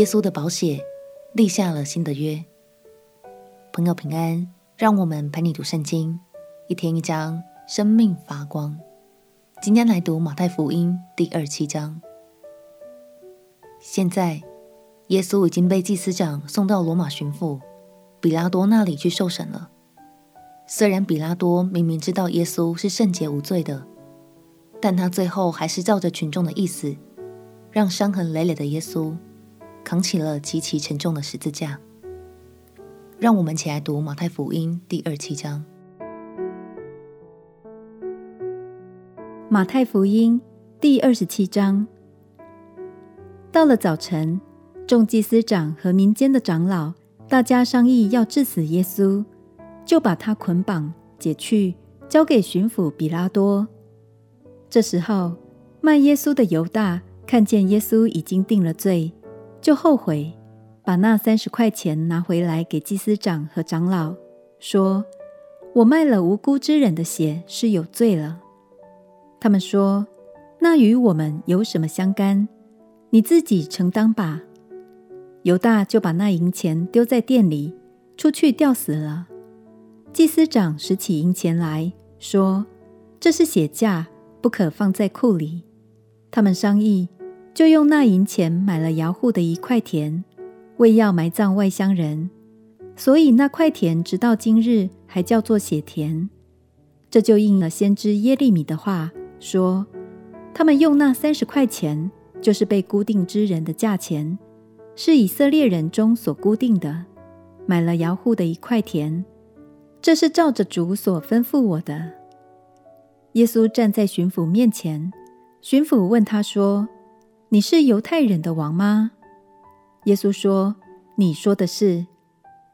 耶稣的宝血立下了新的约。朋友平安，让我们陪你读圣经，一天一章，生命发光。今天来读马太福音第二七章。现在，耶稣已经被祭司长送到罗马巡抚比拉多那里去受审了。虽然比拉多明明知道耶稣是圣洁无罪的，但他最后还是照着群众的意思，让伤痕累累的耶稣扛起了极其沉重的十字架。让我们起来读马太福音第二七章。马太福音第二十七章。到了早晨，众祭司长和民间的长老大家商议要治死耶稣。就把他捆绑解去，交给巡抚比拉多。这时候，卖耶稣的犹大看见耶稣已经定了罪，就后悔，把那三十块钱拿回来给祭司长和长老，说：“我卖了无辜之人的血是有罪了。”他们说：“那与我们有什么相干？你自己承担吧。”犹大就把那银钱丢在店里，出去吊死了。祭司长拾起银钱来说：“这是血价，不可放在库里。”他们商议，就用那银钱买了姚户的一块田，为要埋葬外乡人，所以那块田直到今日还叫做血田。这就应了先知耶利米的话，说：“他们用那三十块钱，就是被固定之人的价钱，是以色列人中所固定的，买了姚户的一块田。”这是照着主所吩咐我的。耶稣站在巡抚面前，巡抚问他说：“你是犹太人的王吗？”耶稣说：“你说的是。”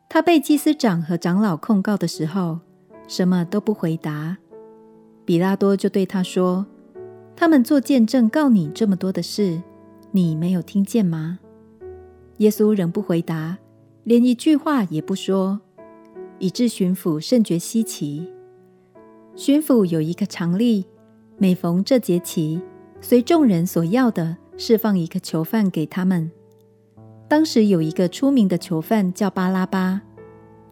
他被祭司长和长老控告的时候，什么都不回答。比拉多就对他说：“他们做见证告你这么多的事，你没有听见吗？”耶稣仍不回答，连一句话也不说。以致巡抚甚觉稀奇。巡抚有一个常例，每逢这节期，随众人所要的，释放一个囚犯给他们。当时有一个出名的囚犯叫巴拉巴。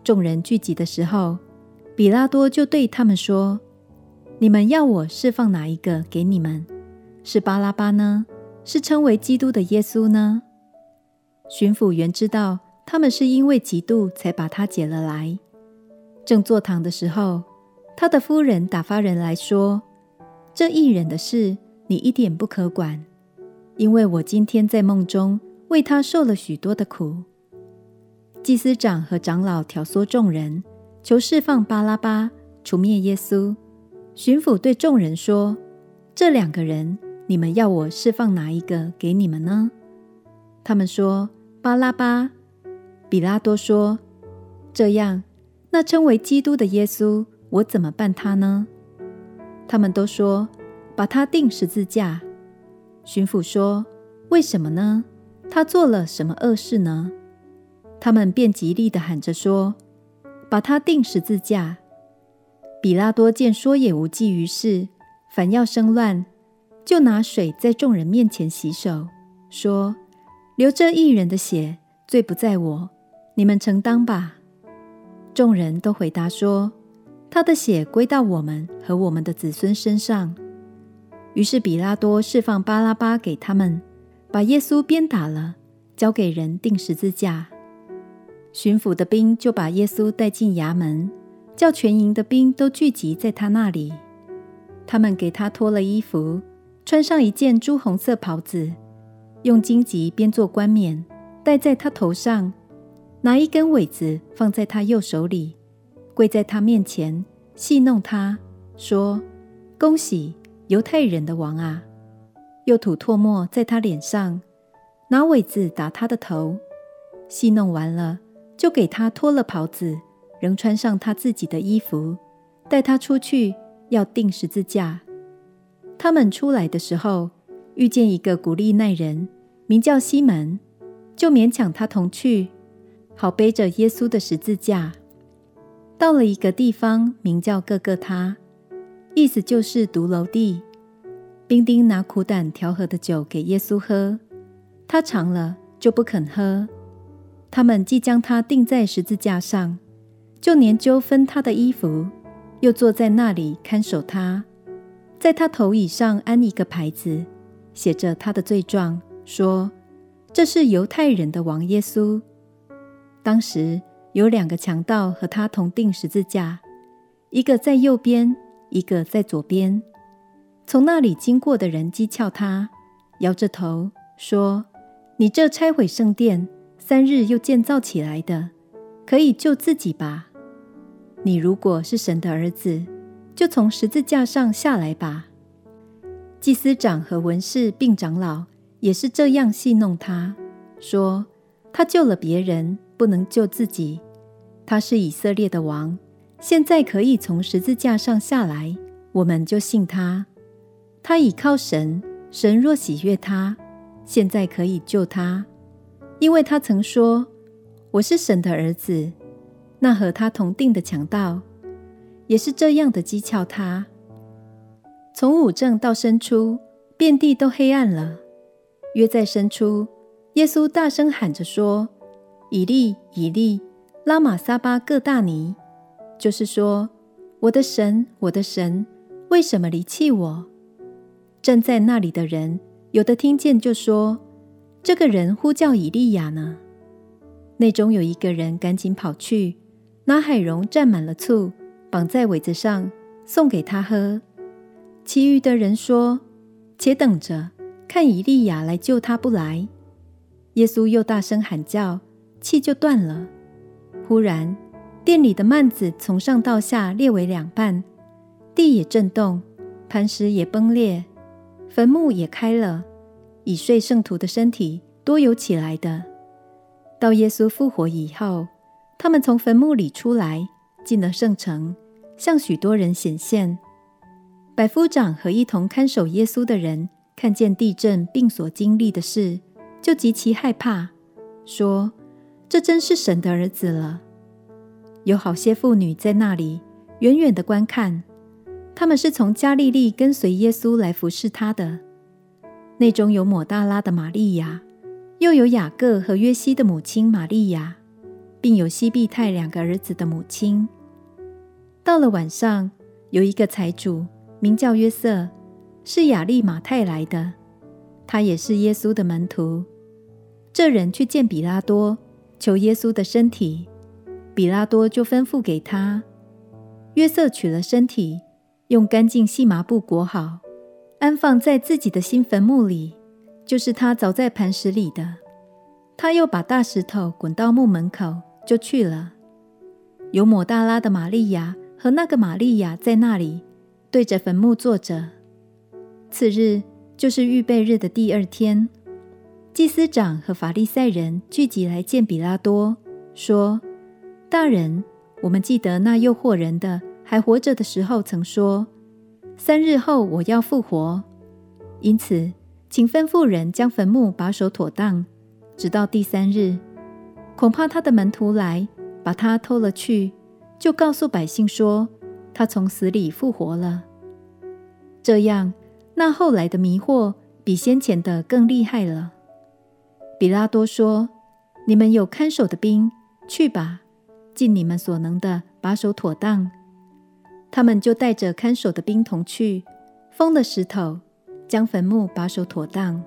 众人聚集的时候，比拉多就对他们说：“你们要我释放哪一个给你们？是巴拉巴呢？是称为基督的耶稣呢？”巡抚原知道他们是因为嫉妒才把他解了来。正坐堂的时候，他的夫人打发人来说：“这一人的事，你一点不可管，因为我今天在梦中为他受了许多的苦。”祭司长和长老挑唆众人，求释放巴拉巴，除灭耶稣。巡抚对众人说：“这两个人，你们要我释放哪一个给你们呢？”他们说：“巴拉巴。”比拉多说：“这样。”那称为基督的耶稣，我怎么办他呢？他们都说，把他钉十字架。巡抚说：为什么呢？他做了什么恶事呢？他们便极力的喊着说：把他钉十字架。比拉多见说也无济于事，反要生乱，就拿水在众人面前洗手，说：流这一人的血，罪不在我，你们承担吧。众人都回答说：“他的血归到我们和我们的子孙身上。”于是比拉多释放巴拉巴给他们，把耶稣鞭打了，交给人钉十字架。巡抚的兵就把耶稣带进衙门，叫全营的兵都聚集在他那里。他们给他脱了衣服，穿上一件朱红色袍子，用荆棘编做冠冕，戴在他头上。拿一根苇子放在他右手里，跪在他面前戏弄他，说：“恭喜犹太人的王啊！”又吐唾沫在他脸上，拿苇子打他的头。戏弄完了，就给他脱了袍子，仍穿上他自己的衣服，带他出去要钉十字架。他们出来的时候，遇见一个古利奈人，名叫西门，就勉强他同去。好背着耶稣的十字架，到了一个地方，名叫各各他，意思就是独楼地。兵丁拿苦胆调和的酒给耶稣喝，他尝了就不肯喝。他们既将他钉在十字架上，就研究分他的衣服，又坐在那里看守他，在他头椅上安一个牌子，写着他的罪状，说：“这是犹太人的王耶稣。”当时有两个强盗和他同钉十字架，一个在右边，一个在左边。从那里经过的人讥诮他，摇着头说：“你这拆毁圣殿，三日又建造起来的，可以救自己吧？你如果是神的儿子，就从十字架上下来吧。”祭司长和文士并长老也是这样戏弄他，说：“他救了别人，不能救自己。他是以色列的王，现在可以从十字架上下来，我们就信他。他倚靠神，神若喜悦他，现在可以救他。”因为他曾说：“我是神的儿子。”那和他同钉的强盗也是这样的讥诮他。从午正到申初，遍地都黑暗了。约在申初，耶稣大声喊着说：“以利，以利，拉玛撒巴各大尼。”就是说：“我的神，我的神，为什么离弃我？”站在那里的人有的听见，就说。这个人呼叫以利亚呢？内中有一个人赶紧跑去，拿海蓉蘸满了醋，绑在苇子上，送给他喝。其余的人说：“且等着，看以利亚来救他不来。”耶稣又大声喊叫，气就断了。忽然，殿里的幔子从上到下裂为两半，地也震动，磐石也崩裂，坟墓也开了。已睡圣徒的身体多有起来的。到耶稣复活以后，他们从坟墓里出来，进了圣城，向许多人显现。百夫长和一同看守耶稣的人看见地震并所经历的事，就极其害怕，说：“这真是神的儿子了。”有好些妇女在那里远远的观看，他们是从加利利跟随耶稣来服侍他的。内中有抹大拉的玛利亚，又有雅各和约西的母亲玛利亚，并有西庇太两个儿子的母亲。到了晚上，有一个财主名叫约瑟，是亚利马太来的，他也是耶稣的门徒。这人去见彼拉多，求耶稣的身体，比拉多就吩咐给他。约瑟取了身体，用干净细麻布裹好。安放在自己的新坟墓里，就是他凿在磐石里的。他又把大石头滚到墓门口，就去了。有抹大拉的玛利亚和那个玛利亚在那里，对着坟墓坐着。次日就是预备日的第二天，祭司长和法利赛人聚集来见比拉多，说：“大人，我们记得那诱惑人的还活着的时候，曾说。”三日后我要复活，因此请吩咐人将坟墓把守妥当，直到第三日。恐怕他的门徒来把他偷了去，就告诉百姓说他从死里复活了。这样，那后来的迷惑比先前的更厉害了。彼拉多说：“你们有看守的兵，去吧，尽你们所能的把守妥当。”他们就带着看守的兵同去，封了石头，将坟墓把守妥当。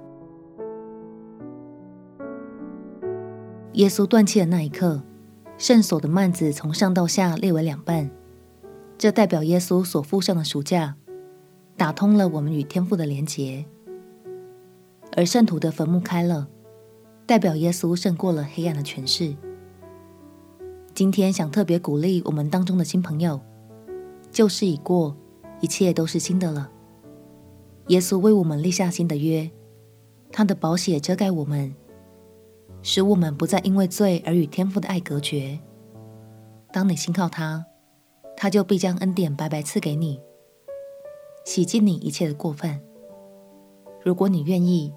耶稣断气的那一刻，圣所的幔子从上到下裂为两半，这代表耶稣所付上的赎价，打通了我们与天父的连结。而圣徒的坟墓开了，代表耶稣胜过了黑暗的权势。今天想特别鼓励我们当中的新朋友。旧事已过，一切都是新的了。耶稣为我们立下新的约，他的宝血遮盖我们，使我们不再因为罪而与天父的爱隔绝。当你信靠他，他就必将恩典白白赐给你，洗净你一切的过犯。如果你愿意，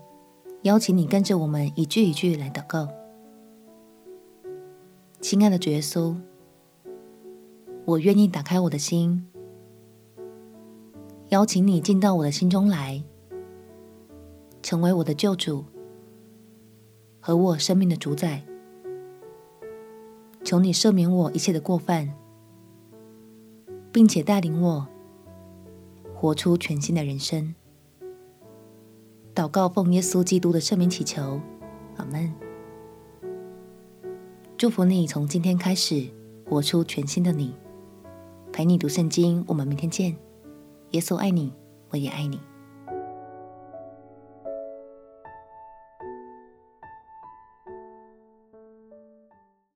邀请你跟着我们一句一句来祷告。亲爱的主耶稣，我愿意打开我的心。邀请你进到我的心中来，成为我的救主。和我生命的主宰。求你赦免我一切的过犯，并且带领我活出全新的人生。祷告奉耶稣基督的圣名祈求，阿门。祝福你从今天开始活出全新的你。陪你读圣经，我们明天见。耶稣爱你，我也爱你。